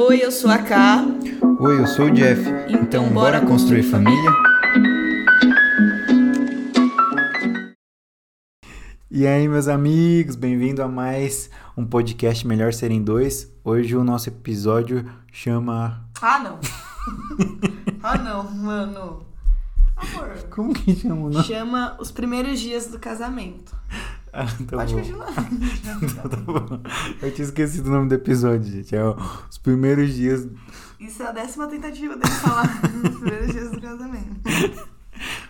Oi, eu sou a Ká. Oi, eu sou o Jeff. Então, bora construir família? E aí, meus amigos, bem-vindo a mais um podcast Melhor Serem Dois. Hoje o nosso episódio chama. Ah, não! ah, não, mano. Amor. Como que chama, não? Chama os primeiros dias do casamento. Ah, tá Pode bom. continuar. Tá bom. Eu tinha esquecido o nome do episódio, gente. É os primeiros dias. Isso é a décima tentativa dele falar os primeiros dias do casamento.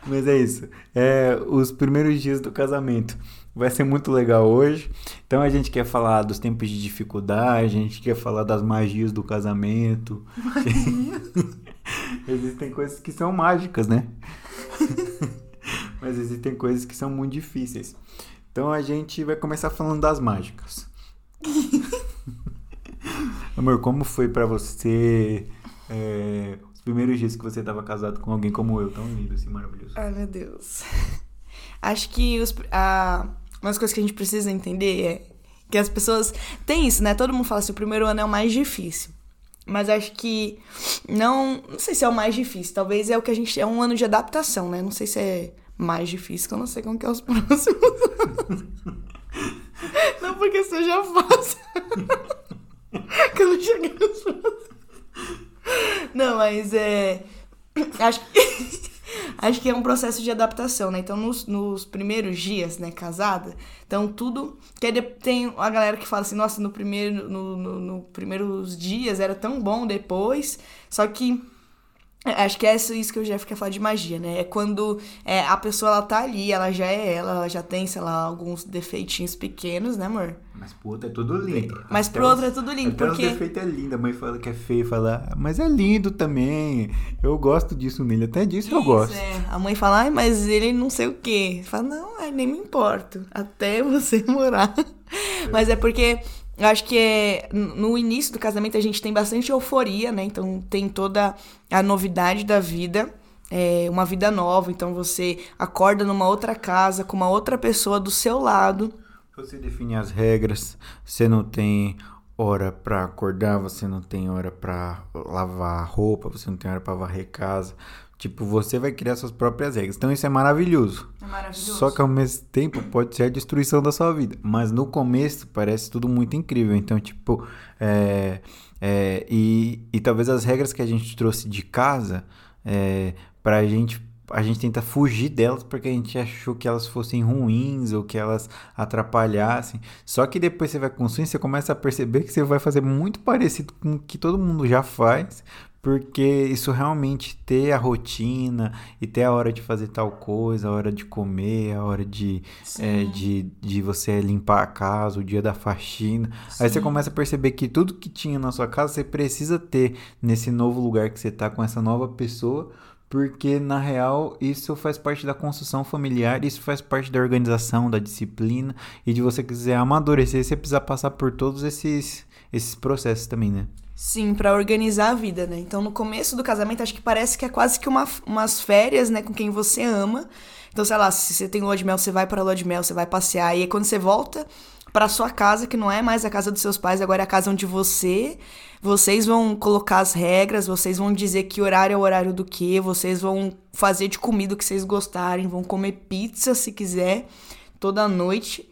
Mas é isso. É os primeiros dias do casamento. Vai ser muito legal hoje. Então a gente quer falar dos tempos de dificuldade, a gente quer falar das magias do casamento. existem coisas que são mágicas, né? Mas existem coisas que são muito difíceis. Então a gente vai começar falando das mágicas. Amor, como foi pra você é, os primeiros dias que você tava casado com alguém como eu, tão lindo, assim, maravilhoso? Ai, meu Deus. Acho que os, a, uma das coisas que a gente precisa entender é que as pessoas. Tem isso, né? Todo mundo fala assim: o primeiro ano é o mais difícil. Mas acho que não. Não sei se é o mais difícil. Talvez é o que a gente. É um ano de adaptação, né? Não sei se é mais difícil, que eu não sei como que é os próximos anos. Não porque seja fácil. que eu não cheguei nos próximos. Não, mas é. Acho que. Acho que é um processo de adaptação, né? Então, nos, nos primeiros dias, né, casada, então tudo. Que aí tem a galera que fala assim, nossa, no primeiro, no, no, no primeiros dias era tão bom depois. Só que Acho que é isso que eu já quer falar de magia, né? É quando é, a pessoa ela tá ali, ela já é ela, ela já tem, sei lá, alguns defeitinhos pequenos, né, amor? Mas pro outro é tudo lindo. Mas Até pro outro é tudo lindo, até porque- os defeitos é lindo. A mãe fala que é feio, fala, "Ah, mas é lindo também. Eu gosto disso nele, até disso eu Isso, gosto. é. A mãe fala, ai, mas ele não sei o quê. Fala, não, ai, nem me importo. Até você morar. Mas é porque eu acho que é, no início do casamento a gente tem bastante euforia, né? Então tem toda a novidade da vida. É uma vida nova, então você acorda numa outra casa com uma outra pessoa do seu lado. Você define as regras, você não tem hora pra acordar, você não tem hora pra lavar roupa, você não tem hora pra varrer casa. Tipo, você vai criar suas próprias regras. Então isso é maravilhoso. É maravilhoso. Só que ao mesmo tempo pode ser a destruição da sua vida. Mas no começo parece tudo muito incrível. Então, tipo, é, é, e, e talvez as regras que a gente trouxe de casa, é, pra gente, a gente tenta fugir delas porque a gente achou que elas fossem ruins ou que elas atrapalhassem. Só que depois você vai construindo, você começa a perceber que você vai fazer muito parecido com o que todo mundo já faz. Porque isso realmente ter a rotina e ter a hora de fazer tal coisa, a hora de comer, a hora de, é, de, de você limpar a casa, o dia da faxina. Aí você começa a perceber que tudo que tinha na sua casa você precisa ter nesse novo lugar que você tá com essa nova pessoa. Porque na real isso faz parte da construção familiar, isso faz parte da organização, da disciplina e de você quiser amadurecer, você precisa passar por todos esses, esses processos também, né? Sim, pra organizar a vida, né? Então, no começo do casamento, acho que parece que é quase que uma, umas férias, né, com quem você ama. Então, sei lá, se você tem lua de mel, você vai pra lua de mel, você vai passear. E aí, quando você volta pra sua casa, que não é mais a casa dos seus pais, agora é a casa onde você. Vocês vão colocar as regras, vocês vão dizer que horário é o horário do quê, vocês vão fazer de comida o que vocês gostarem, vão comer pizza se quiser, toda noite.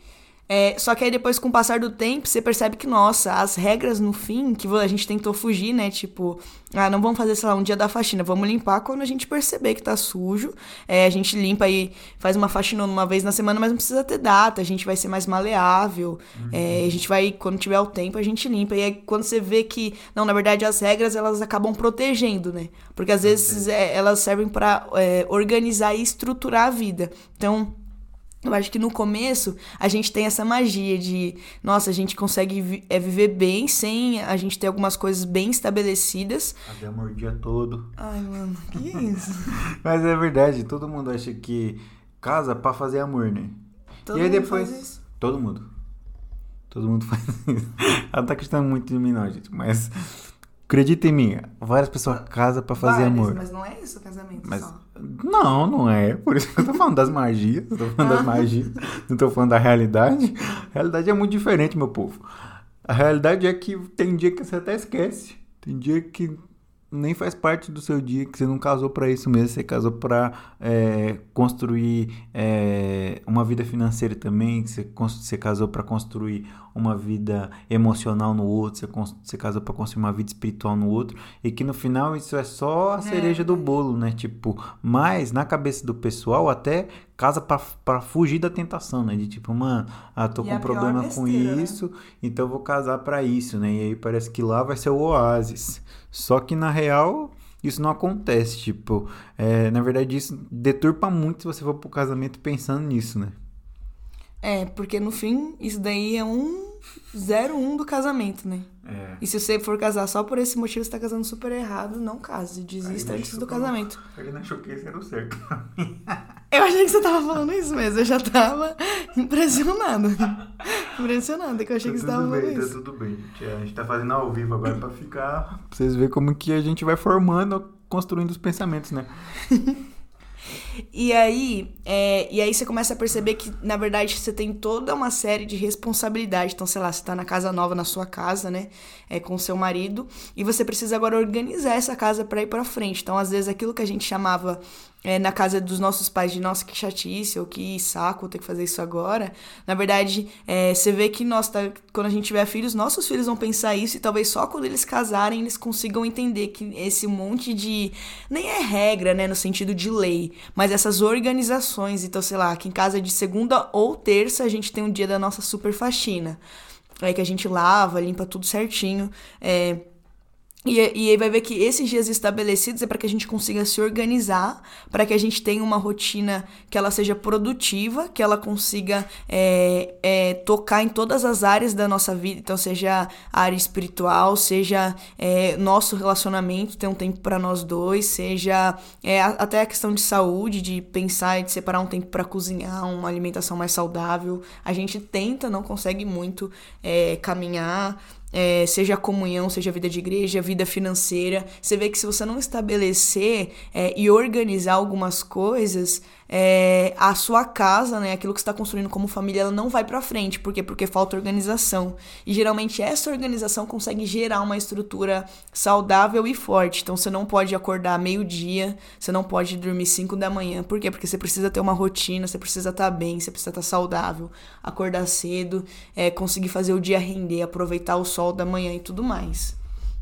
É, só que aí depois, com o passar do tempo, você percebe que, nossa, as regras no fim, que a gente tentou fugir, né? Tipo, ah, não vamos fazer, sei lá, um dia da faxina, vamos limpar quando a gente perceber que tá sujo. É, a gente limpa e faz uma faxina uma vez na semana, mas não precisa ter data, a gente vai ser mais maleável. É, a gente vai, quando tiver o tempo, a gente limpa. E aí, quando você vê que, não, na verdade, as regras elas acabam protegendo, né? Porque às vezes é, elas servem pra é, organizar e estruturar a vida. Então. Eu acho que no começo a gente tem essa magia de, nossa, a gente consegue vi- é, viver bem sem a gente ter algumas coisas bem estabelecidas. Fazer amor o dia todo. Ai, mano, que isso? Mas é verdade, todo mundo acha que casa pra fazer amor, né? Todo e aí mundo depois. faz isso. Todo mundo. Todo mundo faz isso. Ela tá acreditando muito em mim, não, gente. Mas acredita em mim, várias pessoas casam pra fazer Vários, amor. Mas não é isso o casamento Mas só. não, não é. Por isso que eu tô falando das magias. Tô falando das magias. Não tô falando da realidade. A realidade é muito diferente, meu povo. A realidade é que tem dia que você até esquece. Tem dia que nem faz parte do seu dia, que você não casou para isso mesmo, você casou para é, construir é, uma vida financeira também, que você, você casou para construir uma vida emocional no outro, você, você casou para construir uma vida espiritual no outro, e que no final isso é só a cereja é. do bolo, né? Tipo, mas na cabeça do pessoal até casa para fugir da tentação, né? De tipo, mano, ah, tô e com problema besteira, com né? isso, né? então vou casar para isso, né? E aí parece que lá vai ser o oásis. Só que na real isso não acontece, tipo, é, na verdade isso deturpa muito se você for pro casamento pensando nisso, né? É, porque no fim, isso daí é um 01 do casamento, né? É. E se você for casar só por esse motivo, você tá casando super errado, não case. Desista antes do casamento. Ele achou que esse era o certo Eu achei que você tava falando isso mesmo. Eu já tava impressionada. impressionada que eu achei tá que você tava bem, falando tá isso. tudo bem, gente. A gente tá fazendo ao vivo agora pra ficar... Pra vocês verem como que a gente vai formando, construindo os pensamentos, né? E aí, é, e aí você começa a perceber que, na verdade, você tem toda uma série de responsabilidades. Então, sei lá, você tá na casa nova, na sua casa, né? É, com seu marido, e você precisa agora organizar essa casa para ir para frente. Então, às vezes, aquilo que a gente chamava é, na casa dos nossos pais de nossa, que chatice, ou que saco ter que fazer isso agora. Na verdade, é, você vê que nós, tá, quando a gente tiver filhos, nossos filhos vão pensar isso e talvez só quando eles casarem eles consigam entender que esse monte de. Nem é regra, né, no sentido de lei, mas essas organizações. Então, sei lá, aqui em casa de segunda ou terça a gente tem um dia da nossa super faxina. Aí que a gente lava, limpa tudo certinho. É, e, e aí vai ver que esses dias estabelecidos é para que a gente consiga se organizar, para que a gente tenha uma rotina que ela seja produtiva, que ela consiga é, é, tocar em todas as áreas da nossa vida, então seja a área espiritual, seja é, nosso relacionamento, ter um tempo para nós dois, seja é, até a questão de saúde, de pensar e de separar um tempo para cozinhar, uma alimentação mais saudável. A gente tenta, não consegue muito é, caminhar é, seja comunhão, seja vida de igreja, vida financeira. Você vê que se você não estabelecer é, e organizar algumas coisas, é, a sua casa, né, aquilo que está construindo como família, ela não vai para frente. Por quê? Porque falta organização. E geralmente essa organização consegue gerar uma estrutura saudável e forte. Então você não pode acordar meio-dia, você não pode dormir 5 da manhã. Por quê? Porque você precisa ter uma rotina, você precisa estar tá bem, você precisa estar tá saudável, acordar cedo, é, conseguir fazer o dia render, aproveitar o sol da manhã e tudo mais.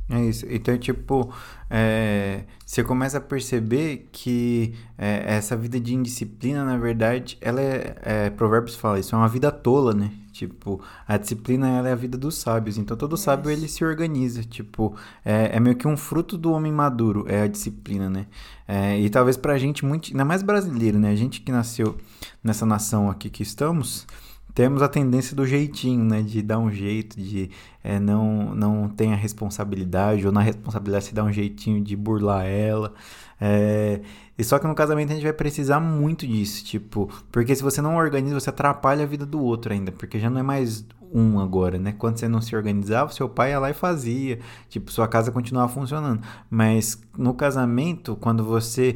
É isso. Então, tipo, é, você começa a perceber que é, essa vida de indisciplina, na verdade, ela é, é, Provérbios fala isso, é uma vida tola, né? Tipo, a disciplina ela é a vida dos sábios. Então, todo sábio ele se organiza. Tipo, é, é meio que um fruto do homem maduro, é a disciplina, né? É, e talvez pra gente, muito, ainda mais brasileiro, né? A gente que nasceu nessa nação aqui que estamos, temos a tendência do jeitinho, né? De dar um jeito, de é, não, não ter a responsabilidade, ou na responsabilidade se dá um jeitinho de burlar ela. É, e só que no casamento a gente vai precisar muito disso, tipo, porque se você não organiza, você atrapalha a vida do outro ainda, porque já não é mais um agora, né? Quando você não se organizava, seu pai ia lá e fazia, tipo, sua casa continuava funcionando. Mas no casamento, quando você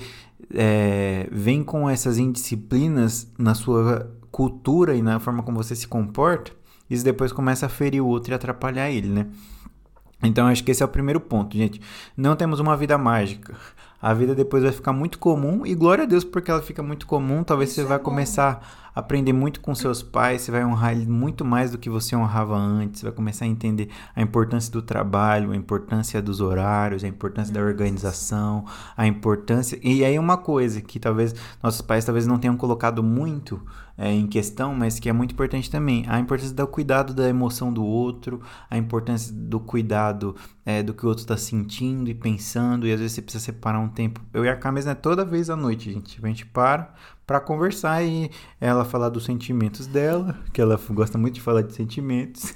é, vem com essas indisciplinas na sua cultura e na forma como você se comporta, isso depois começa a ferir o outro e atrapalhar ele, né? Então acho que esse é o primeiro ponto, gente. Não temos uma vida mágica. A vida depois vai ficar muito comum e glória a Deus porque ela fica muito comum. Talvez Isso você é vai bom. começar aprender muito com seus pais, você vai honrar eles muito mais do que você honrava antes, você vai começar a entender a importância do trabalho, a importância dos horários, a importância da organização, a importância. E aí uma coisa que talvez nossos pais talvez não tenham colocado muito é, em questão, mas que é muito importante também, a importância do cuidado da emoção do outro, a importância do cuidado é, do que o outro está sentindo e pensando, e às vezes você precisa separar um tempo. Eu e a Camis, né, toda vez à noite, gente, a gente para para conversar e ela falar dos sentimentos dela, que ela gosta muito de falar de sentimentos.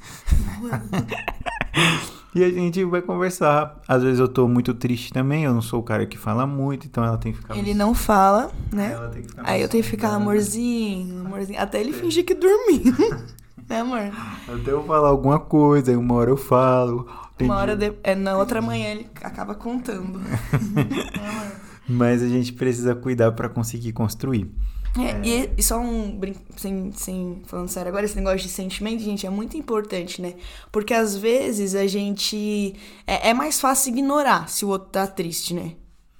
e a gente vai conversar. Às vezes eu tô muito triste também, eu não sou o cara que fala muito, então ela tem que ficar. Ele não fala, né? Aí eu tenho que ficar amorzinho, amorzinho, até ele fingir que dormiu. né, amor? Até eu falar alguma coisa, aí uma hora eu falo. Uma hora de... é, na outra manhã ele acaba contando. né, amor? Mas a gente precisa cuidar para conseguir construir. É, e, e só um. Sem, sem, falando sério, agora esse negócio de sentimento, gente, é muito importante, né? Porque às vezes a gente. É, é mais fácil ignorar se o outro tá triste, né?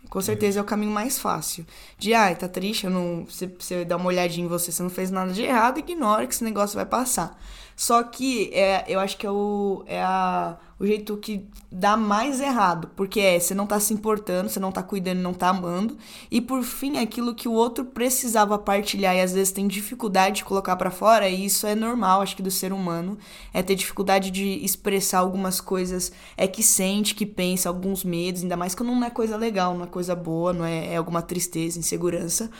Com certeza é o caminho mais fácil. De, ai, tá triste, eu não. Você, você dá uma olhadinha em você, você não fez nada de errado, ignora que esse negócio vai passar. Só que é, eu acho que é, o, é a, o jeito que dá mais errado. Porque é, você não tá se importando, você não tá cuidando, não tá amando. E por fim, aquilo que o outro precisava partilhar e às vezes tem dificuldade de colocar pra fora, e isso é normal, acho que do ser humano, é ter dificuldade de expressar algumas coisas é que sente, que pensa, alguns medos, ainda mais quando não é coisa legal, não é coisa boa, não é, é alguma tristeza, insegurança.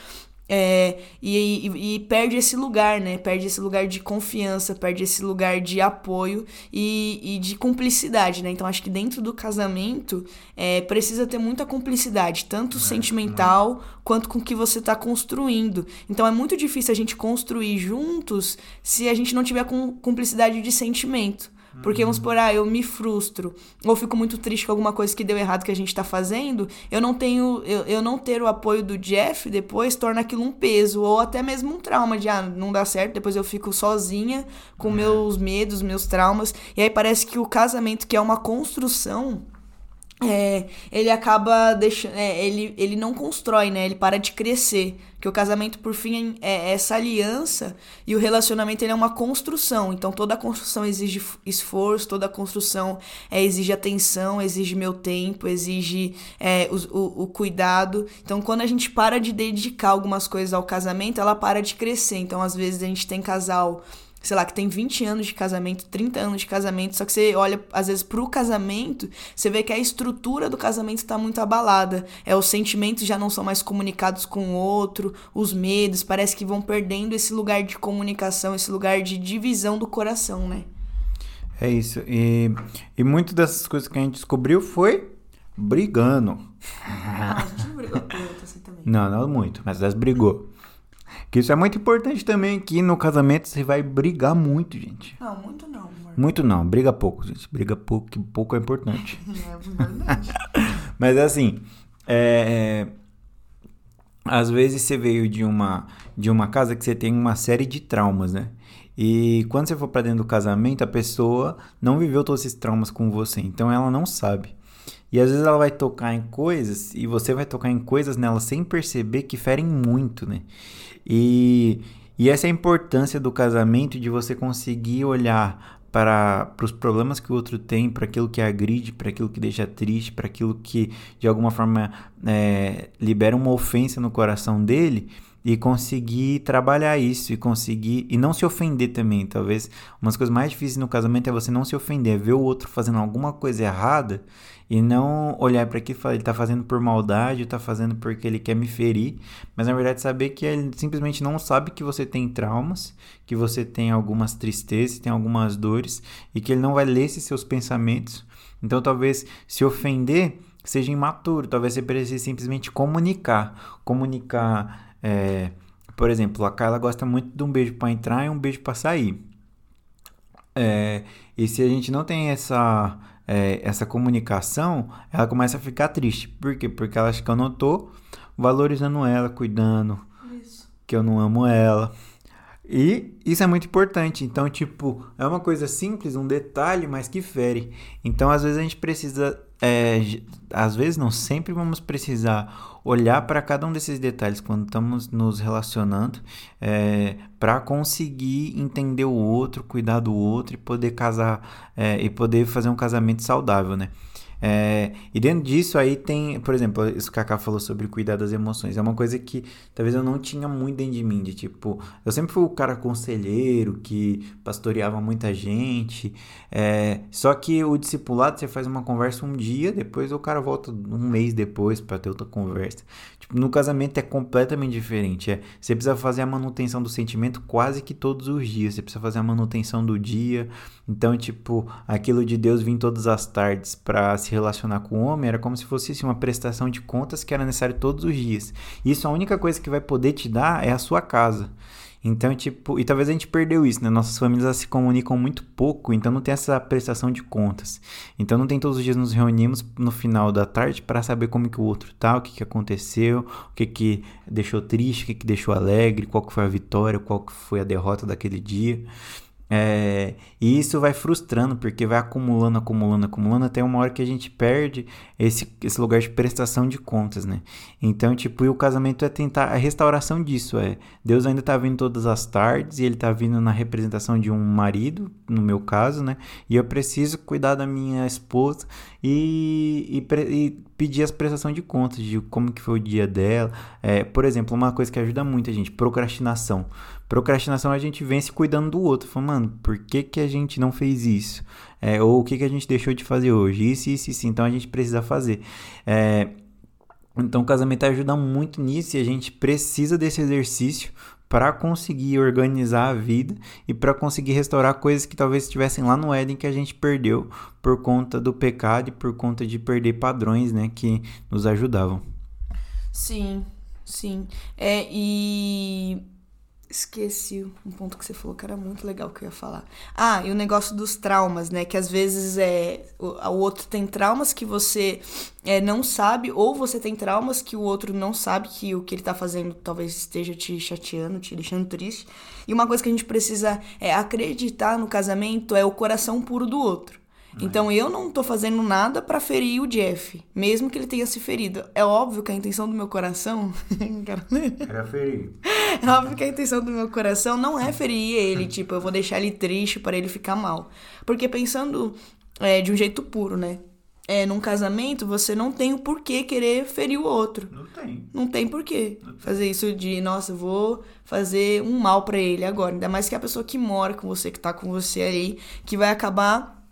É, e, e- e perde esse lugar, né? Perde esse lugar de confiança, perde esse lugar de apoio e, e de cumplicidade, né? Então acho que dentro do casamento é, precisa ter muita cumplicidade, tanto sentimental quanto com o que você está construindo. Então é muito difícil a gente construir juntos se a gente não tiver cumplicidade de sentimento. Porque vamos supor, ah, eu me frustro, ou fico muito triste com alguma coisa que deu errado que a gente tá fazendo, eu não tenho, eu, eu não ter o apoio do Jeff depois torna aquilo um peso, ou até mesmo um trauma de, ah, não dá certo, depois eu fico sozinha com meus medos, meus traumas, e aí parece que o casamento, que é uma construção, é, ele acaba deixando. é, ele, ele não constrói, né? Ele para de crescer. Que o casamento, por fim, é essa aliança e o relacionamento ele é uma construção. Então toda construção exige esforço, toda construção é, exige atenção, exige meu tempo, exige é, os- o, o cuidado. Então quando a gente para de dedicar algumas coisas ao casamento, ela para de crescer. Então às vezes a gente tem casal sei lá, que tem 20 anos de casamento, 30 anos de casamento, só que você olha, às vezes, pro casamento, você vê que a estrutura do casamento tá muito abalada. É, os sentimentos já não são mais comunicados com o outro, os medos, parece que vão perdendo esse lugar de comunicação, esse lugar de divisão do coração, né? É isso. E, e muito dessas coisas que a gente descobriu foi brigando. Ah, a gente não brigou tanto assim também. Não, não muito, mas elas brigou. Que isso é muito importante também, que no casamento você vai brigar muito, gente. Não, muito não, amor. Muito não, briga pouco, gente. Briga pouco, que pouco é importante. É verdade. Mas assim, é, é, às vezes você veio de uma, de uma casa que você tem uma série de traumas, né? E quando você for pra dentro do casamento, a pessoa não viveu todos esses traumas com você, então ela não sabe. E às vezes ela vai tocar em coisas e você vai tocar em coisas nela sem perceber que ferem muito, né? E, e essa é a importância do casamento de você conseguir olhar para, para os problemas que o outro tem, para aquilo que agride, para aquilo que deixa triste, para aquilo que de alguma forma é, libera uma ofensa no coração dele e conseguir trabalhar isso e conseguir e não se ofender também. Talvez uma das coisas mais difíceis no casamento é você não se ofender, é ver o outro fazendo alguma coisa errada e não olhar para aquilo e falar ele tá fazendo por maldade, tá fazendo porque ele quer me ferir, mas na verdade saber que ele simplesmente não sabe que você tem traumas, que você tem algumas tristezas, tem algumas dores e que ele não vai ler esses seus pensamentos. Então talvez se ofender seja imaturo, talvez você precise simplesmente comunicar, comunicar é, por exemplo, a Carla gosta muito de um beijo para entrar e um beijo para sair. É, e se a gente não tem essa, é, essa comunicação, ela começa a ficar triste. Por quê? Porque ela acha que eu não tô valorizando ela, cuidando, Isso. que eu não amo ela. E isso é muito importante. Então, tipo, é uma coisa simples, um detalhe, mas que fere. Então, às vezes a gente precisa, é, às vezes não, sempre vamos precisar olhar para cada um desses detalhes quando estamos nos relacionando, para conseguir entender o outro, cuidar do outro e poder casar é, e poder fazer um casamento saudável, né? É, e dentro disso aí tem, por exemplo, isso que a Kaká falou sobre cuidar das emoções. É uma coisa que talvez eu não tinha muito dentro de mim. De tipo, eu sempre fui o cara conselheiro que pastoreava muita gente. é, só que o discipulado você faz uma conversa um dia, depois o cara volta um mês depois para ter outra conversa. Tipo, no casamento é completamente diferente. É, você precisa fazer a manutenção do sentimento quase que todos os dias. Você precisa fazer a manutenção do dia. Então, tipo, aquilo de Deus vir todas as tardes para se relacionar com o homem era como se fosse assim, uma prestação de contas que era necessário todos os dias. Isso a única coisa que vai poder te dar é a sua casa. Então, tipo, e talvez a gente perdeu isso, né? Nossas famílias se comunicam muito pouco, então não tem essa prestação de contas. Então não tem todos os dias nos reunimos no final da tarde para saber como que o outro tá, o que, que aconteceu, o que que deixou triste, o que que deixou alegre, qual que foi a vitória, qual que foi a derrota daquele dia. É, e isso vai frustrando, porque vai acumulando, acumulando, acumulando, até uma hora que a gente perde esse, esse lugar de prestação de contas, né? Então, tipo, e o casamento é tentar a restauração disso, é Deus ainda tá vindo todas as tardes e ele tá vindo na representação de um marido, no meu caso, né? E eu preciso cuidar da minha esposa e, e, e pedir as prestações de contas de como que foi o dia dela. É, por exemplo, uma coisa que ajuda muito a gente, procrastinação. Procrastinação a gente vence cuidando do outro. Fala, mano, por que, que a gente não fez isso? É, ou o que, que a gente deixou de fazer hoje? Isso, isso, isso. Então a gente precisa fazer. É, então o casamento ajuda muito nisso e a gente precisa desse exercício para conseguir organizar a vida e para conseguir restaurar coisas que talvez estivessem lá no Éden que a gente perdeu por conta do pecado e por conta de perder padrões, né, que nos ajudavam. Sim, sim. É, e Esqueci um ponto que você falou que era muito legal que eu ia falar. Ah, e o negócio dos traumas, né? Que às vezes é o, o outro tem traumas que você é, não sabe, ou você tem traumas que o outro não sabe que o que ele tá fazendo talvez esteja te chateando, te deixando triste. E uma coisa que a gente precisa é acreditar no casamento é o coração puro do outro. Então eu não tô fazendo nada para ferir o Jeff, mesmo que ele tenha se ferido. É óbvio que a intenção do meu coração. Era ferir. É óbvio que a intenção do meu coração não é ferir ele, tipo, eu vou deixar ele triste para ele ficar mal. Porque pensando é, de um jeito puro, né? É, num casamento, você não tem o porquê querer ferir o outro. Não tem. Não tem porquê. Fazer isso de, nossa, vou fazer um mal para ele agora. Ainda mais que a pessoa que mora com você, que tá com você aí, que vai acabar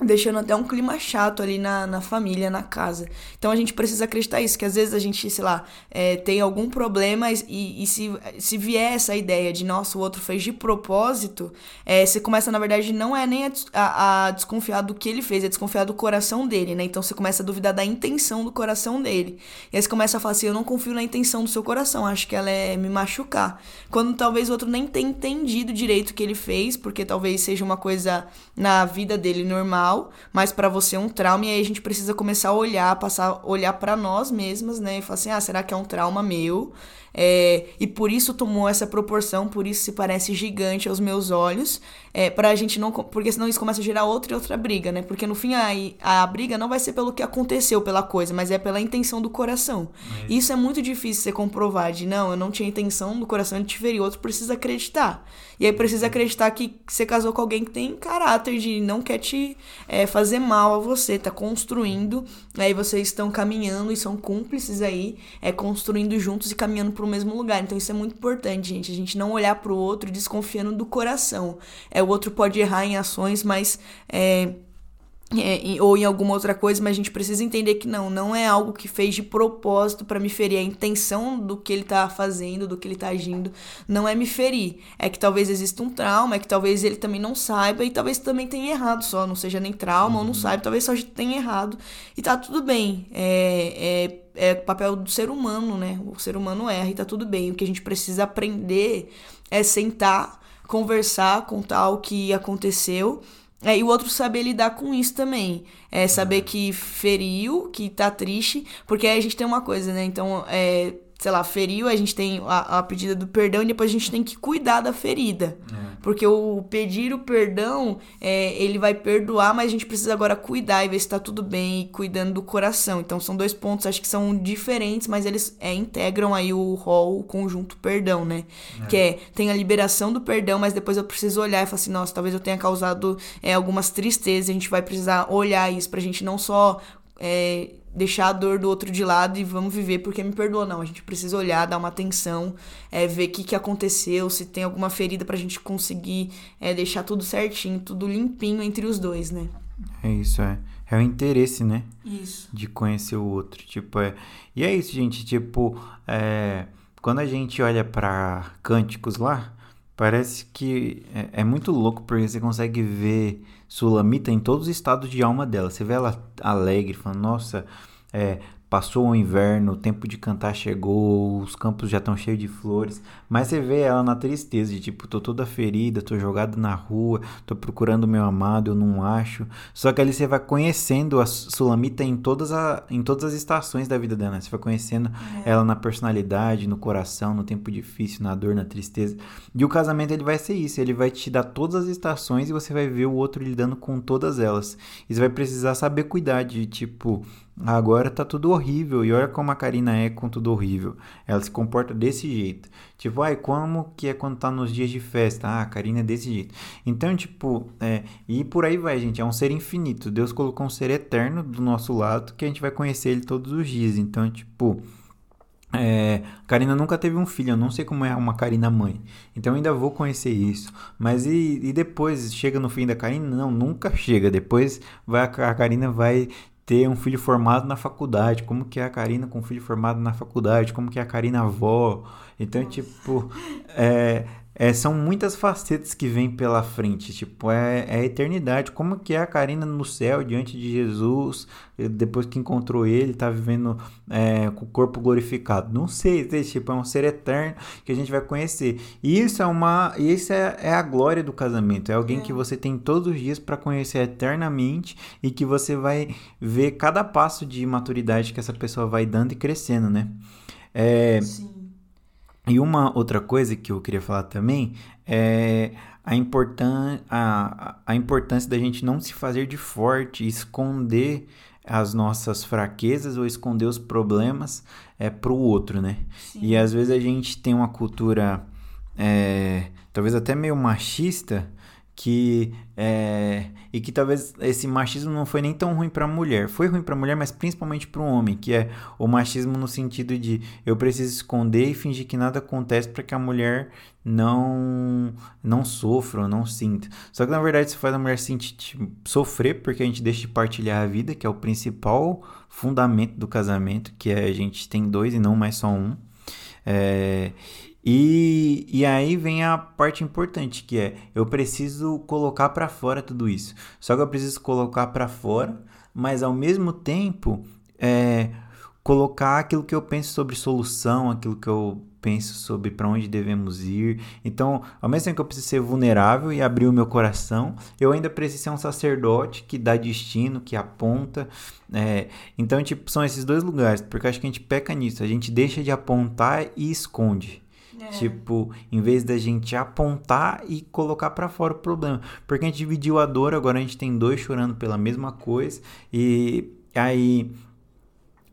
deixando até um clima chato ali na, na família, na casa. Então a gente precisa acreditar isso, que às vezes a gente, sei lá, é, tem algum problema e, e se, se vier essa ideia de, nossa, o outro fez de propósito, é, você começa, na verdade, não é nem a, a, a, desconfiar do que ele fez, é desconfiar do coração dele, né? Então você começa a duvidar da intenção do coração dele. E aí você começa a falar assim, eu não confio na intenção do seu coração, acho que ela é me machucar. Quando talvez o outro nem tenha entendido direito o que ele fez, porque talvez seja uma coisa na vida dele normal, mas para você é um trauma e aí a gente precisa começar a olhar, passar olhar para nós mesmas, né? E falar assim: "Ah, será que é um trauma meu?" É, e por isso tomou essa proporção, por isso se parece gigante aos meus olhos, é, pra gente não. Porque senão isso começa a gerar outra e outra briga, né? Porque no fim a, a briga não vai ser pelo que aconteceu, pela coisa, mas é pela intenção do coração. É. Isso é muito difícil você comprovar, de não, eu não tinha intenção do coração de te ferir, outro precisa acreditar. E aí precisa acreditar que você casou com alguém que tem caráter de não quer te é, fazer mal a você, tá construindo, aí vocês estão caminhando e são cúmplices aí, é construindo juntos e caminhando pro mesmo lugar. Então isso é muito importante, gente. A gente não olhar pro outro desconfiando do coração. É, o outro pode errar em ações, mas. É, é, ou em alguma outra coisa, mas a gente precisa entender que não, não é algo que fez de propósito para me ferir. A intenção do que ele tá fazendo, do que ele tá agindo, não é me ferir. É que talvez exista um trauma, é que talvez ele também não saiba e talvez também tenha errado só, não seja nem trauma ou não uhum. saiba, talvez só tenha errado. E tá tudo bem. É, é, é papel do ser humano, né? O ser humano erra e tá tudo bem. O que a gente precisa aprender é sentar, conversar, contar o que aconteceu é, e o outro saber lidar com isso também. É saber que feriu, que tá triste, porque aí a gente tem uma coisa, né? Então, é, sei lá, feriu, a gente tem a, a pedida do perdão e depois a gente tem que cuidar da ferida. É. Porque o pedir o perdão, é, ele vai perdoar, mas a gente precisa agora cuidar e ver se tá tudo bem e cuidando do coração. Então são dois pontos, acho que são diferentes, mas eles é, integram aí o rol, o conjunto perdão, né? É. Que é, tem a liberação do perdão, mas depois eu preciso olhar e falar assim, nossa, talvez eu tenha causado é, algumas tristezas, a gente vai precisar olhar isso pra gente não só é, deixar a dor do outro de lado e vamos viver porque me perdoa. Não, a gente precisa olhar, dar uma atenção, é, ver o que, que aconteceu, se tem alguma ferida pra gente conseguir é, deixar tudo certinho, tudo limpinho entre os dois, né? É isso, é. É o interesse, né? Isso. De conhecer o outro. Tipo, é. E é isso, gente. Tipo, é... quando a gente olha para cânticos lá, parece que é, é muito louco porque você consegue ver Sulamita em todos os estados de alma dela. Você vê ela alegre, falando, nossa, é, passou o inverno, o tempo de cantar chegou, os campos já estão cheios de flores, mas você vê ela na tristeza, de tipo, tô toda ferida, tô jogado na rua, tô procurando meu amado, eu não acho. Só que ali você vai conhecendo a Sulamita em todas, a, em todas as estações da vida dela, né? você vai conhecendo é. ela na personalidade, no coração, no tempo difícil, na dor, na tristeza. E o casamento ele vai ser isso, ele vai te dar todas as estações e você vai ver o outro lidando com todas elas. E você vai precisar saber cuidar de tipo, agora tá tudo horrível e olha como a Karina é com tudo horrível. Ela se comporta desse jeito. Tipo, ai, como que é quando tá nos dias de festa? Ah, a Karina é desse jeito. Então, tipo, é, e por aí vai, gente. É um ser infinito. Deus colocou um ser eterno do nosso lado que a gente vai conhecer ele todos os dias. Então, tipo, é, Karina nunca teve um filho, eu não sei como é uma Karina mãe. Então ainda vou conhecer isso. Mas e, e depois chega no fim da Karina? Não, nunca chega. Depois vai, a Karina vai ter um filho formado na faculdade, como que é a Karina com um filho formado na faculdade, como que é a Karina avó. Então, Nossa. tipo, é, é, são muitas facetas que vêm pela frente, tipo, é, é, a eternidade. Como que é a Karina no céu, diante de Jesus, depois que encontrou ele, tá vivendo é, com o corpo glorificado? Não sei, tipo, é um ser eterno que a gente vai conhecer. E isso é uma, isso é, é a glória do casamento. É alguém é. que você tem todos os dias para conhecer eternamente e que você vai ver cada passo de maturidade que essa pessoa vai dando e crescendo, né? É, Sim. E uma outra coisa que eu queria falar também é a, importan a, a importância da gente não se fazer de forte, esconder as nossas fraquezas ou esconder os problemas é, para o outro, né? Sim. E às vezes a gente tem uma cultura é, talvez até meio machista que é, e que talvez esse machismo não foi nem tão ruim para a mulher. Foi ruim para a mulher, mas principalmente para o homem, que é o machismo no sentido de eu preciso esconder e fingir que nada acontece para que a mulher não não sofra, não sinta. Só que na verdade isso faz a mulher sentir tipo, sofrer porque a gente deixa de partilhar a vida, que é o principal fundamento do casamento, que é a gente tem dois e não mais só um. É, e, e aí vem a parte importante, que é eu preciso colocar para fora tudo isso. Só que eu preciso colocar para fora, mas ao mesmo tempo é, colocar aquilo que eu penso sobre solução, aquilo que eu penso sobre para onde devemos ir. Então, ao mesmo tempo que eu preciso ser vulnerável e abrir o meu coração, eu ainda preciso ser um sacerdote que dá destino, que aponta. É, então, tipo, são esses dois lugares, porque acho que a gente peca nisso, a gente deixa de apontar e esconde. É. Tipo, em vez da gente apontar e colocar para fora o problema. Porque a gente dividiu a dor, agora a gente tem dois chorando pela mesma coisa. E aí,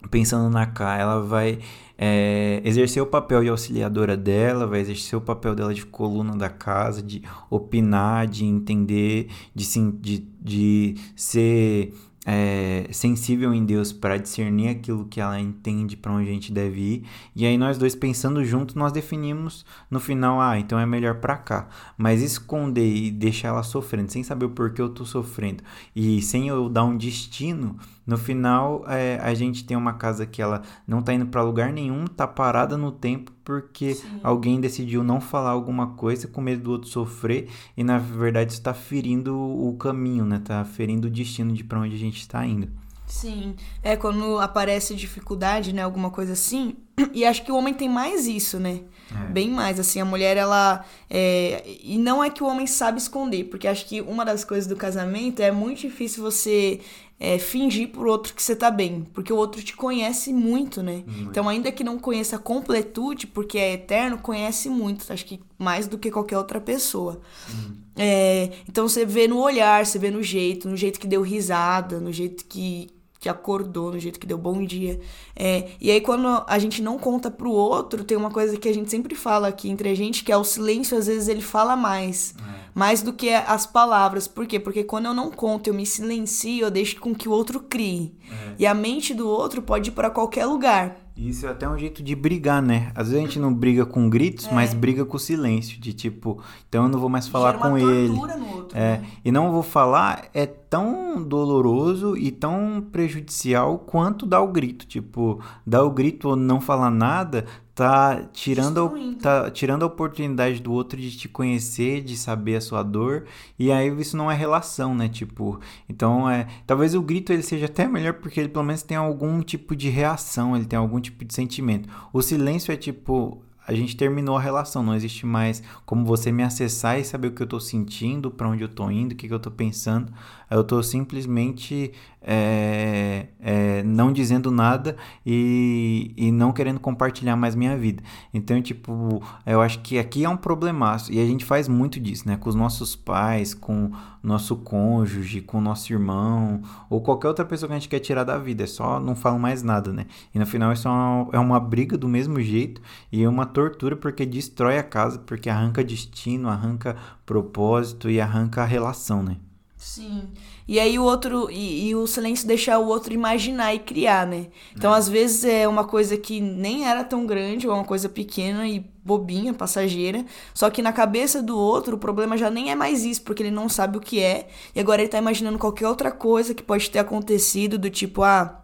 pensando na K, ela vai é, exercer o papel de auxiliadora dela, vai exercer o papel dela de coluna da casa, de opinar, de entender, de, de, de ser é, sensível em Deus para discernir aquilo que ela entende para onde a gente deve ir. E aí nós dois pensando juntos, nós definimos no final, ah, então é melhor para cá. Mas esconder e deixar ela sofrendo, sem saber o porquê eu tô sofrendo e sem eu dar um destino, no final é, a gente tem uma casa que ela não tá indo para lugar nenhum, tá parada no tempo porque Sim. alguém decidiu não falar alguma coisa com medo do outro sofrer e na verdade está ferindo o caminho, né? Tá ferindo o destino de para onde a gente está indo. Sim, é quando aparece dificuldade, né, alguma coisa assim. E acho que o homem tem mais isso, né? É. Bem mais, assim, a mulher, ela. É... E não é que o homem sabe esconder, porque acho que uma das coisas do casamento é muito difícil você é, fingir pro outro que você tá bem, porque o outro te conhece muito, né? Muito. Então, ainda que não conheça a completude, porque é eterno, conhece muito, acho que mais do que qualquer outra pessoa. Hum. É, então, você vê no olhar, você vê no jeito, no jeito que deu risada, no jeito que, que acordou, no jeito que deu bom dia. É, e aí, quando a gente não conta pro outro, tem uma coisa que a gente sempre fala aqui entre a gente, que é o silêncio, às vezes ele fala mais. É. Mais do que as palavras. Por quê? Porque quando eu não conto, eu me silencio, eu deixo com que o outro crie. É. E a mente do outro pode ir para qualquer lugar. Isso é até um jeito de brigar, né? Às vezes a gente não briga com gritos, é. mas briga com silêncio. De tipo, então eu não vou mais falar com ele. outro. É, né? e não vou falar, é tão doloroso e tão prejudicial quanto dar o grito. Tipo, dar o grito ou não falar nada tá tirando, Destruindo. tá tirando a oportunidade do outro de te conhecer, de saber a sua dor. E aí isso não é relação, né? Tipo, então é. Talvez o grito ele seja até melhor porque ele pelo menos tem algum tipo de reação, ele tem algum tipo de sentimento. O silêncio é tipo. A gente terminou a relação, não existe mais como você me acessar e saber o que eu tô sentindo, para onde eu tô indo, o que, que eu tô pensando. Eu tô simplesmente é, é, não dizendo nada e, e não querendo compartilhar mais minha vida. Então, tipo, eu acho que aqui é um problemaço. E a gente faz muito disso, né? Com os nossos pais, com nosso cônjuge, com nosso irmão, ou qualquer outra pessoa que a gente quer tirar da vida. É só não falo mais nada, né? E no final isso é uma, é uma briga do mesmo jeito e é uma tortura porque destrói a casa, porque arranca destino, arranca propósito e arranca a relação, né? Sim. E aí o outro. E, e o silêncio deixa o outro imaginar e criar, né? Então, às vezes, é uma coisa que nem era tão grande, ou é uma coisa pequena e bobinha, passageira. Só que na cabeça do outro, o problema já nem é mais isso, porque ele não sabe o que é. E agora ele tá imaginando qualquer outra coisa que pode ter acontecido, do tipo, ah.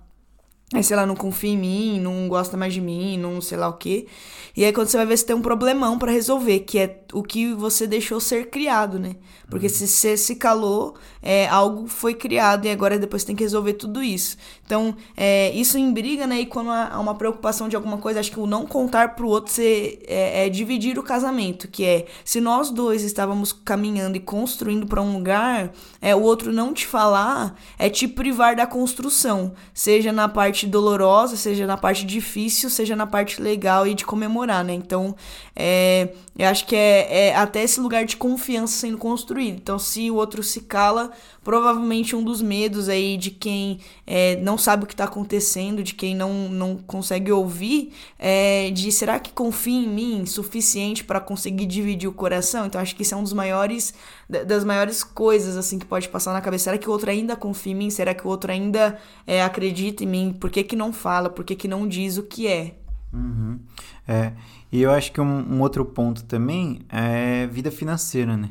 Aí, sei lá, não confia em mim, não gosta mais de mim, não sei lá o quê. E aí, quando você vai ver, você tem um problemão pra resolver, que é o que você deixou ser criado, né? Porque se você se calou, é, algo foi criado e agora depois tem que resolver tudo isso. Então, é, isso imbriga, né? E quando há uma preocupação de alguma coisa, acho que o não contar pro outro você, é, é dividir o casamento, que é se nós dois estávamos caminhando e construindo pra um lugar, é o outro não te falar é te privar da construção, seja na parte dolorosa, seja na parte difícil, seja na parte legal e de comemorar, né? Então, é, eu acho que é, é até esse lugar de confiança sendo construído. Então, se o outro se cala, provavelmente um dos medos aí de quem é, não sabe o que está acontecendo, de quem não, não consegue ouvir, é de será que confia em mim suficiente para conseguir dividir o coração? Então, acho que isso é um dos maiores da- das maiores coisas assim que pode passar na cabeça. Será que o outro ainda confia em mim? Será que o outro ainda é, acredita em mim? Por que, que não fala? Por que, que não diz o que é? Uhum. É, e eu acho que um, um outro ponto também é vida financeira, né?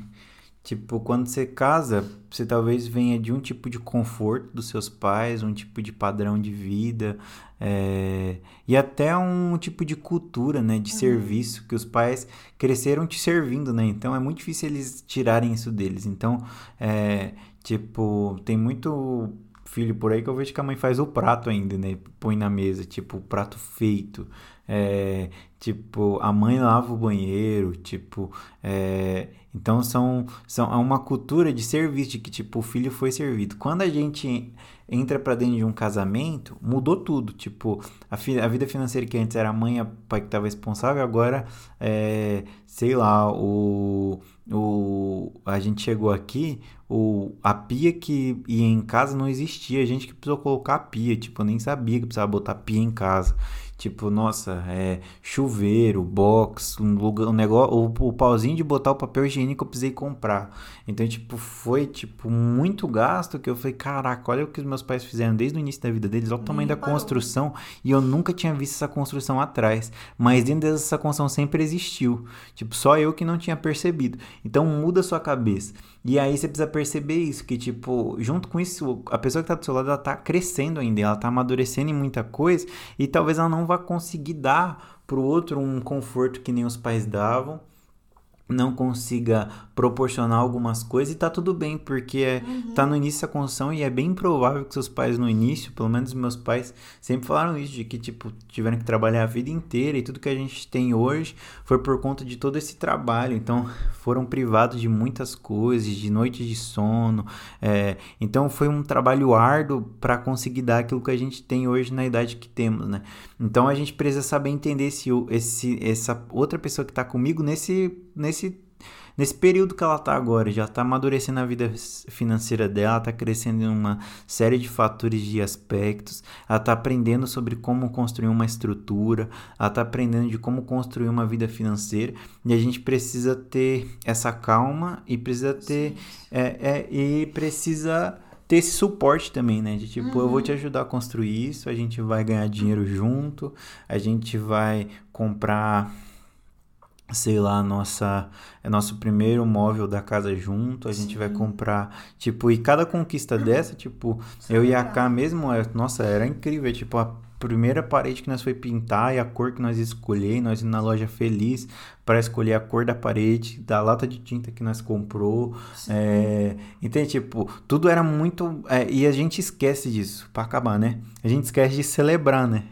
Tipo, quando você casa, você talvez venha de um tipo de conforto dos seus pais, um tipo de padrão de vida, é, e até um tipo de cultura, né? De serviço, que os pais cresceram te servindo, né? Então é muito difícil eles tirarem isso deles. Então, é, tipo, tem muito filho por aí que eu vejo que a mãe faz o prato ainda, né? Põe na mesa, tipo, o prato feito. É, tipo, a mãe lava o banheiro, tipo, é, então são, são é uma cultura de serviço, de que, tipo, o filho foi servido. Quando a gente entra pra dentro de um casamento, mudou tudo, tipo, a, fi- a vida financeira que antes era a mãe o pai que estava responsável, agora, é, sei lá, o, o, a gente chegou aqui, o, a pia que ia em casa não existia, a gente que precisou colocar a pia, tipo, eu nem sabia que precisava botar pia em casa. Tipo, nossa, é chuveiro, box, um lugar, um negócio, o, o pauzinho de botar o papel higiênico eu precisei comprar. Então, tipo, foi tipo muito gasto que eu falei, caraca, olha o que os meus pais fizeram desde o início da vida deles, olha o tamanho da construção, e eu nunca tinha visto essa construção atrás. Mas dentro dessa construção sempre existiu. Tipo, só eu que não tinha percebido. Então muda a sua cabeça. E aí você precisa perceber isso, que tipo, junto com isso, a pessoa que tá do seu lado, ela tá crescendo ainda, ela tá amadurecendo em muita coisa, e talvez ela não vá conseguir dar pro outro um conforto que nem os pais davam, não consiga proporcionar algumas coisas e tá tudo bem, porque é, tá no início da construção e é bem provável que seus pais no início, pelo menos meus pais, sempre falaram isso, de que, tipo, tiveram que trabalhar a vida inteira e tudo que a gente tem hoje foi por conta de todo esse trabalho, então foram privados de muitas coisas, de noites de sono, é, então foi um trabalho árduo para conseguir dar aquilo que a gente tem hoje na idade que temos, né? Então a gente precisa saber entender esse, esse, essa outra pessoa que tá comigo nesse, nesse nesse período que ela tá agora, já tá amadurecendo a vida financeira dela, tá crescendo em uma série de fatores de aspectos, ela tá aprendendo sobre como construir uma estrutura, ela tá aprendendo de como construir uma vida financeira, e a gente precisa ter essa calma e precisa ter é, é, e precisa ter esse suporte também, né? De tipo, eu vou te ajudar a construir isso, a gente vai ganhar dinheiro junto, a gente vai comprar sei lá, nossa, é nosso primeiro móvel da casa junto, a gente Sim. vai comprar, tipo, e cada conquista dessa, tipo, eu e a K mesmo, é- nossa, era incrível, tipo, a primeira parede que nós foi pintar e a cor que nós escolhemos, nós ir na loja feliz para escolher a cor da parede, da lata de tinta que nós comprou, é, entende? Tipo, tudo era muito, é, e a gente esquece disso, para acabar, né? A gente esquece de celebrar, né?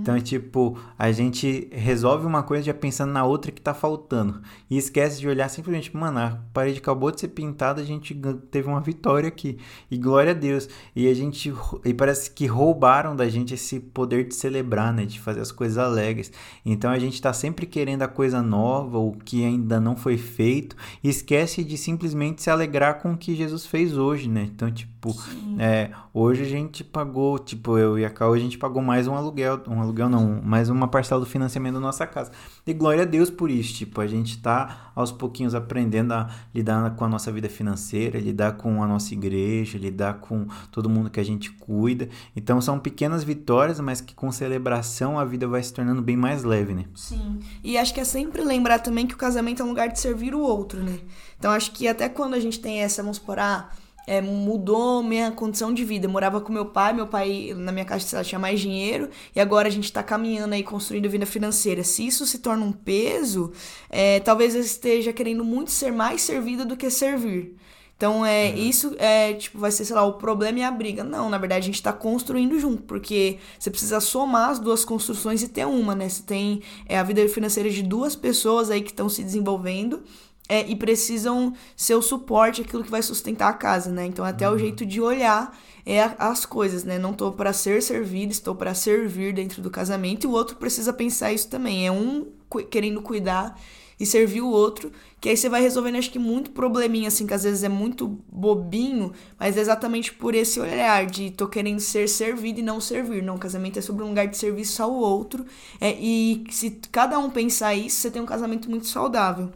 Então, é tipo, a gente resolve uma coisa já pensando na outra que tá faltando. E esquece de olhar simplesmente, mano, a parede acabou de ser pintada, a gente teve uma vitória aqui. E glória a Deus. E a gente. E parece que roubaram da gente esse poder de celebrar, né? De fazer as coisas alegres. Então a gente tá sempre querendo a coisa nova, o que ainda não foi feito. E esquece de simplesmente se alegrar com o que Jesus fez hoje, né? Então, tipo, é, hoje a gente pagou, tipo, eu e a Cal, a gente pagou mais um aluguel, um aluguel não, mais uma parcela do financiamento da nossa casa. E glória a Deus por isso, tipo, a gente tá aos pouquinhos aprendendo a lidar com a nossa vida financeira, lidar com a nossa igreja, lidar com todo mundo que a gente cuida. Então são pequenas vitórias, mas que com celebração a vida vai se tornando bem mais leve, né? Sim. E acho que é sempre lembrar também que o casamento é um lugar de servir o outro, né? Então acho que até quando a gente tem essa, vamos supor, ah, é, mudou minha condição de vida. Eu morava com meu pai, meu pai na minha casa tinha mais dinheiro, e agora a gente tá caminhando aí, construindo vida financeira. Se isso se torna um peso, é, talvez eu esteja querendo muito ser mais servida do que servir. Então, é, isso é, tipo, vai ser, sei lá, o problema e a briga. Não, na verdade, a gente tá construindo junto, porque você precisa somar as duas construções e ter uma, né? Você tem é, a vida financeira de duas pessoas aí que estão se desenvolvendo é, e precisam ser o suporte, aquilo que vai sustentar a casa, né? Então, até o jeito de olhar é a- as coisas, né? Não tô para ser servido, estou para servir dentro do casamento, e o outro precisa pensar isso também. É um cu- querendo cuidar e servir o outro, que aí você vai resolvendo, acho que muito probleminha, assim, que às vezes é muito bobinho, mas é exatamente por esse olhar de tô querendo ser servido e não servir. Não, casamento é sobre um lugar de serviço ao outro, é, e se cada um pensar isso, você tem um casamento muito saudável.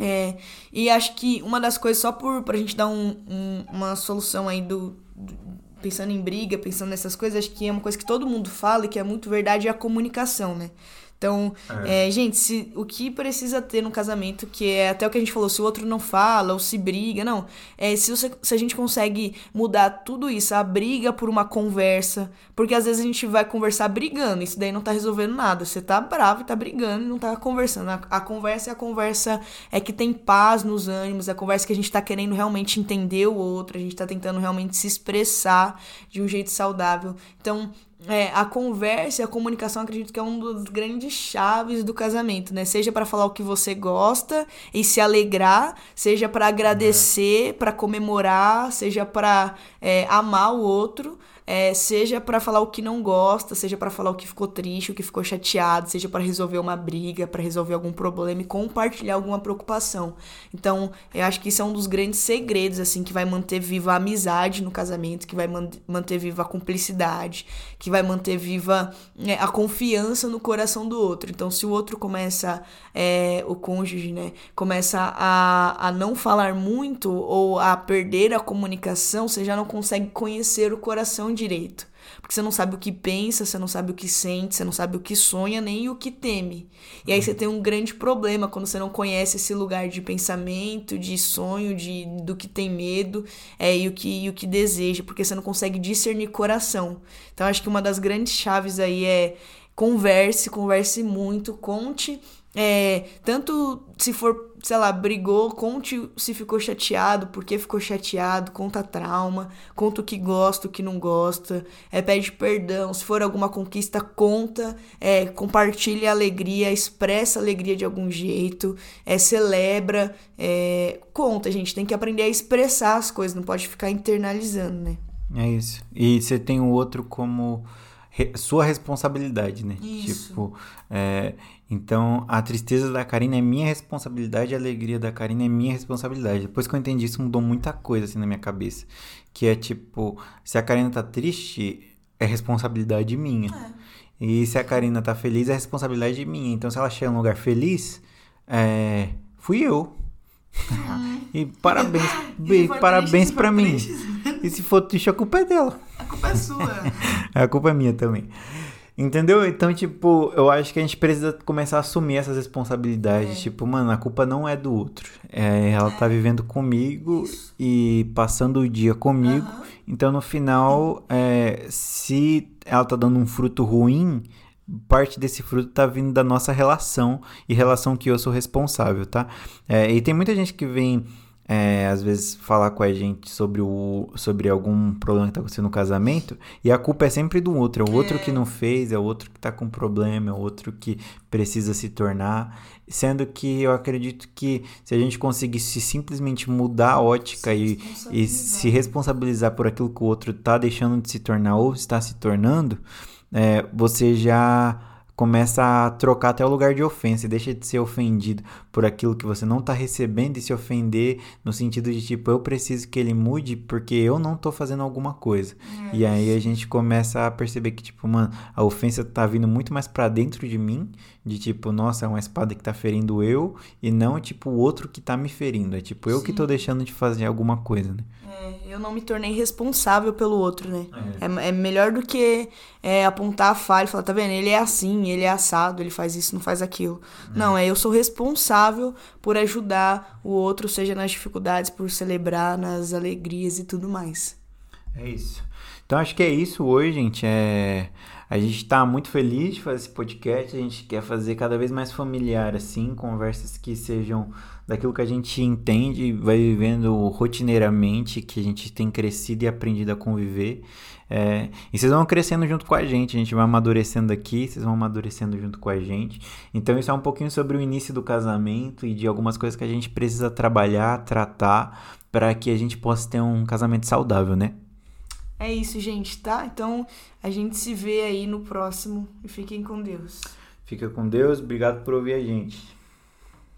É, e acho que uma das coisas, só por pra gente dar um, um- uma solução aí do, do- Pensando em briga, pensando nessas coisas, acho que é uma coisa que todo mundo fala e que é muito verdade é a comunicação, né? Então, é, gente, se, o que precisa ter no casamento, que é até o que a gente falou, se o outro não fala ou se briga, não. É, se, você, se a gente consegue mudar tudo isso, a briga por uma conversa, porque às vezes a gente vai conversar brigando, isso daí não tá resolvendo nada. Você tá bravo e tá brigando e não tá conversando. A, a conversa é a conversa é que tem paz nos ânimos, é a conversa que a gente tá querendo realmente entender o outro, a gente tá tentando realmente se expressar de um jeito saudável. Então, é, a conversa e a comunicação acredito que é um dos grandes chaves do casamento, né? Seja para falar o que você gosta e se alegrar, seja para agradecer, para comemorar, seja para amar o outro, é, seja para falar o que não gosta, seja para falar o que ficou triste, o que ficou chateado, seja para resolver uma briga, para resolver algum problema e compartilhar alguma preocupação. Então, eu acho que isso é um dos grandes segredos assim que vai manter viva a amizade no casamento, que vai man manter viva a cumplicidade, que vai manter viva né, a confiança no coração do outro. Então, se o outro começa, é, o cônjuge, né, começa a, a não falar muito ou a perder a comunicação, você já não consegue conhecer o coração direito. Porque você não sabe o que pensa, você não sabe o que sente, você não sabe o que sonha, nem o que teme. E aí você tem um grande problema quando você não conhece esse lugar de pensamento, de sonho, de do que tem medo é, e, o que, e o que deseja, porque você não consegue discernir coração. Então acho que uma das grandes chaves aí é converse, converse muito, conte. É, tanto se for, sei lá, brigou, conte se ficou chateado, por que ficou chateado, conta trauma, conta o que gosta, o que não gosta, é, pede perdão, se for alguma conquista, conta, é, compartilha a alegria, expressa a alegria de algum jeito, é, celebra, é, conta, gente, tem que aprender a expressar as coisas, não pode ficar internalizando, né? É isso. E você tem o outro como re- sua responsabilidade, né? Isso. Tipo, é, então a tristeza da Karina é minha responsabilidade, a alegria da Karina é minha responsabilidade. Depois que eu entendi isso, mudou muita coisa assim na minha cabeça. Que é tipo, se a Karina tá triste, é responsabilidade minha. E se a Karina tá feliz, é responsabilidade minha. Então se ela chega num lugar feliz, é, fui eu. e parabéns, E parabéns se pra for mim. E se for triste, a culpa é dela. A culpa é sua. A culpa é minha também. Entendeu? Então, tipo, eu acho que a gente precisa começar a assumir essas responsabilidades. É. Tipo, mano, a culpa não é do outro. É, ela tá vivendo comigo Isso. e passando o dia comigo. Então, no final, é, se ela tá dando um fruto ruim, parte desse fruto tá vindo da nossa relação e relação que eu sou responsável, tá? É, e tem muita gente que vem, é, às vezes, falar com a gente sobre, o, sobre algum problema que tá acontecendo no casamento e a culpa é sempre do outro. É o outro que não fez, é o outro que tá com problema, é o outro que precisa se tornar. Sendo que eu acredito que se a gente conseguisse simplesmente mudar a ótica Se e, e se responsabilizar por aquilo que o outro tá deixando de se tornar ou está se tornando, é, você já começa a trocar até o lugar de ofensa e deixa de ser ofendido por aquilo que você não tá recebendo e se ofender no sentido de tipo, eu preciso que ele mude porque eu não tô fazendo alguma coisa. E aí a gente começa a perceber que, tipo, mano, a ofensa tá vindo muito mais pra dentro de mim, de tipo, nossa, é uma espada que tá ferindo eu, e não, tipo, o outro que tá me ferindo. É tipo, eu que tô deixando de fazer alguma coisa, né? É, eu não me tornei responsável pelo outro, né? É, é melhor do que é, apontar a falha e falar, tá vendo? Ele é assim, ele é assado, ele faz isso, não faz aquilo. Não, é eu sou responsável por ajudar o outro, seja nas dificuldades, por celebrar nas alegrias e tudo mais. É isso. Então acho que é isso hoje, gente. É... A gente tá muito feliz de fazer esse podcast. A gente quer fazer cada vez mais familiar, assim, conversas que sejam daquilo que a gente entende, vai vivendo rotineiramente, que a gente tem crescido e aprendido a conviver. É, E vocês vão crescendo junto com a gente, a gente vai amadurecendo aqui, vocês vão amadurecendo junto com a gente. Então isso é um pouquinho sobre o início do casamento e de algumas coisas que a gente precisa trabalhar, tratar, para que a gente possa ter um casamento saudável, né? É isso, gente, tá? Então a gente se vê aí no próximo e fiquem com Deus. Fica com Deus, obrigado por ouvir a gente.